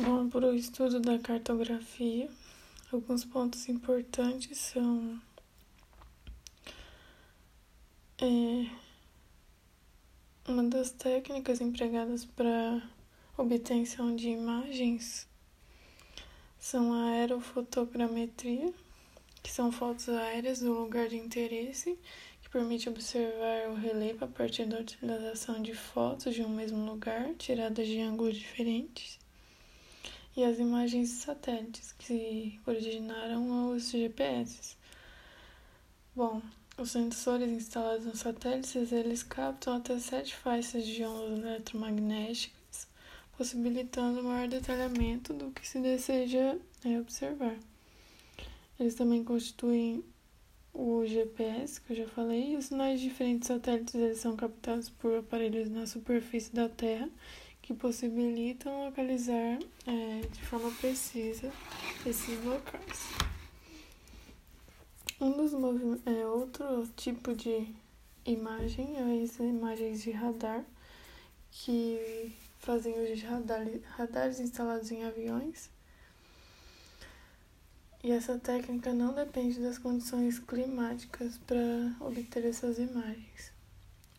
Bom, para o estudo da cartografia, alguns pontos importantes são é, uma das técnicas empregadas para obtenção de imagens são a aerofotogrametria, que são fotos aéreas do lugar de interesse, que permite observar o relevo a partir da utilização de fotos de um mesmo lugar, tiradas de ângulos diferentes e as imagens de satélites que originaram os GPS. Bom, os sensores instalados nos satélites, eles captam até sete faixas de ondas eletromagnéticas, possibilitando maior detalhamento do que se deseja é, observar. Eles também constituem o GPS, que eu já falei, e os sinais de diferentes satélites eles são captados por aparelhos na superfície da Terra que possibilitam localizar é, de forma precisa esses locais. Um dos é, outro tipo de imagem é as imagens de radar, que fazem uso de radar, radares instalados em aviões. E essa técnica não depende das condições climáticas para obter essas imagens.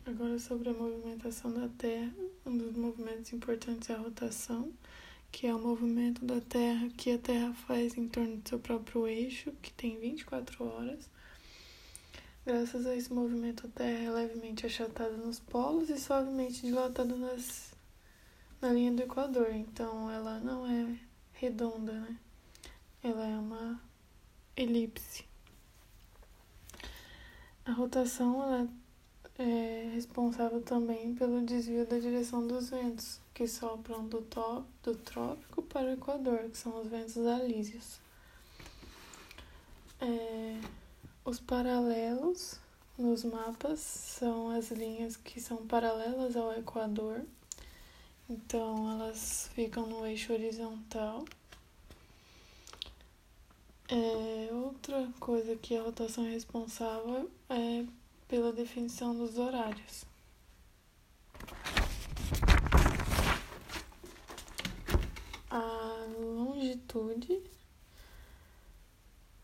Agora sobre a movimentação da Terra, um dos movimentos importantes é a rotação, que é o movimento da Terra que a Terra faz em torno do seu próprio eixo, que tem 24 horas. Graças a esse movimento, a Terra é levemente achatada nos polos e suavemente dilatada nas, na linha do Equador. Então, ela não é redonda, né? Ela é uma elipse. A rotação ela é responsável também pelo desvio da direção dos ventos, que sopram do, top, do trópico para o equador, que são os ventos alísios. É, os paralelos nos mapas são as linhas que são paralelas ao equador, então elas ficam no eixo horizontal. É, outra coisa que a rotação é responsável é pela definição dos horários. A longitude.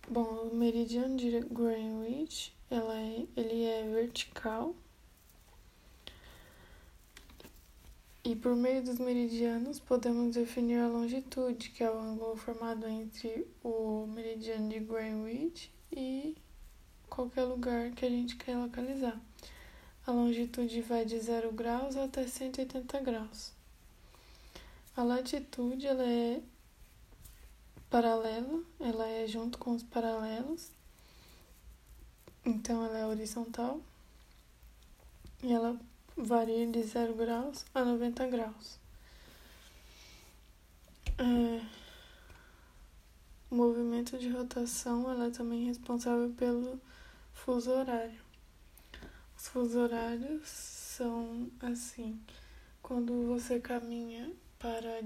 Bom, o meridiano de Greenwich, ela é, ele é vertical. E por meio dos meridianos podemos definir a longitude, que é o ângulo formado entre o meridiano de Greenwich e qualquer lugar que a gente quer localizar. A longitude vai de 0 graus até 180 graus. A latitude ela é paralela, ela é junto com os paralelos, então ela é horizontal e ela varia de 0 graus a 90 graus. É, o movimento de rotação ela é também responsável pelo Fuso horário. Os fuso horários são assim: quando você caminha para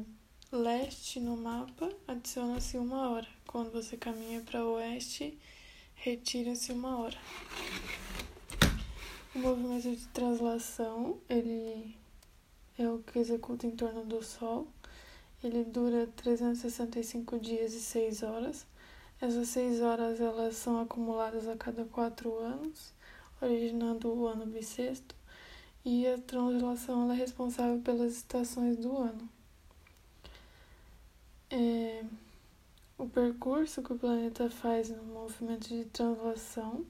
leste no mapa, adiciona-se uma hora. Quando você caminha para oeste, retira-se uma hora. O movimento de translação, ele é o que executa em torno do Sol. Ele dura 365 dias e 6 horas. Essas seis horas elas são acumuladas a cada quatro anos, originando o ano bissexto, e a translação é responsável pelas estações do ano. É, o percurso que o planeta faz no movimento de translação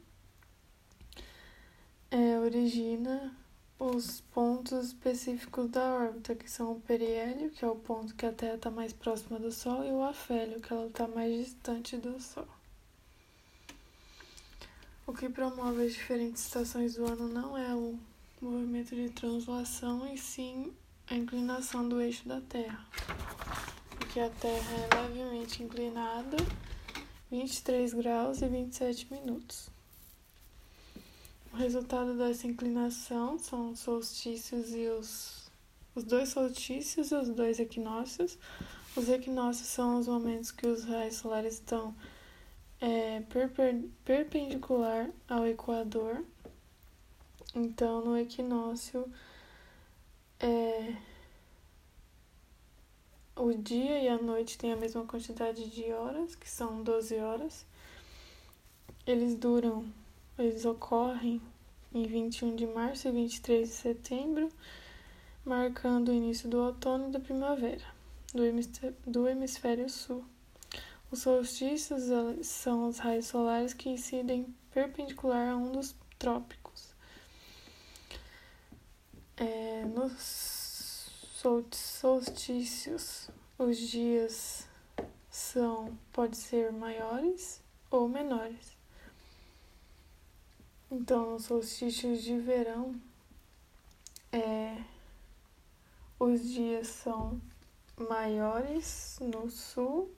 é, origina os pontos específicos da órbita, que são o periélio, que é o ponto que a Terra está mais próxima do Sol, e o afélio, que ela está mais distante do Sol. O que promove as diferentes estações do ano não é o movimento de translação, e sim a inclinação do eixo da Terra. Porque a Terra é levemente inclinada, 23 graus e 27 minutos. O resultado dessa inclinação são os solstícios e os, os dois solstícios e os dois equinócios. Os equinócios são os momentos que os raios solares estão é, perper, perpendicular ao equador. Então, no equinócio, é, o dia e a noite têm a mesma quantidade de horas, que são 12 horas. Eles duram, eles ocorrem em 21 de março e 23 de setembro, marcando o início do outono e da primavera do hemisfério sul. Os solstícios são os raios solares que incidem perpendicular a um dos trópicos. É, nos solstícios, os dias são pode ser maiores ou menores. Então, nos solstícios de verão, é, os dias são maiores no sul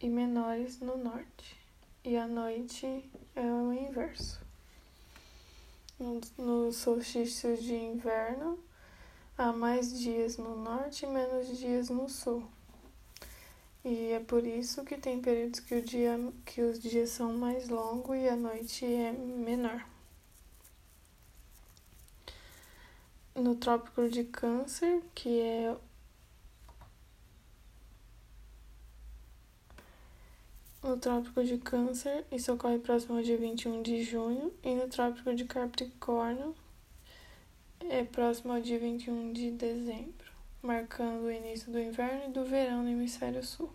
e menores no norte, e a noite é o inverso. Nos solstícios de inverno, há mais dias no norte e menos dias no sul. E é por isso que tem períodos que, o dia, que os dias são mais longos e a noite é menor. No Trópico de Câncer, que é No Trópico de Câncer, isso ocorre próximo ao dia 21 de junho, e no Trópico de Capricórnio, é próximo ao dia 21 de dezembro, marcando o início do inverno e do verão no hemisfério sul.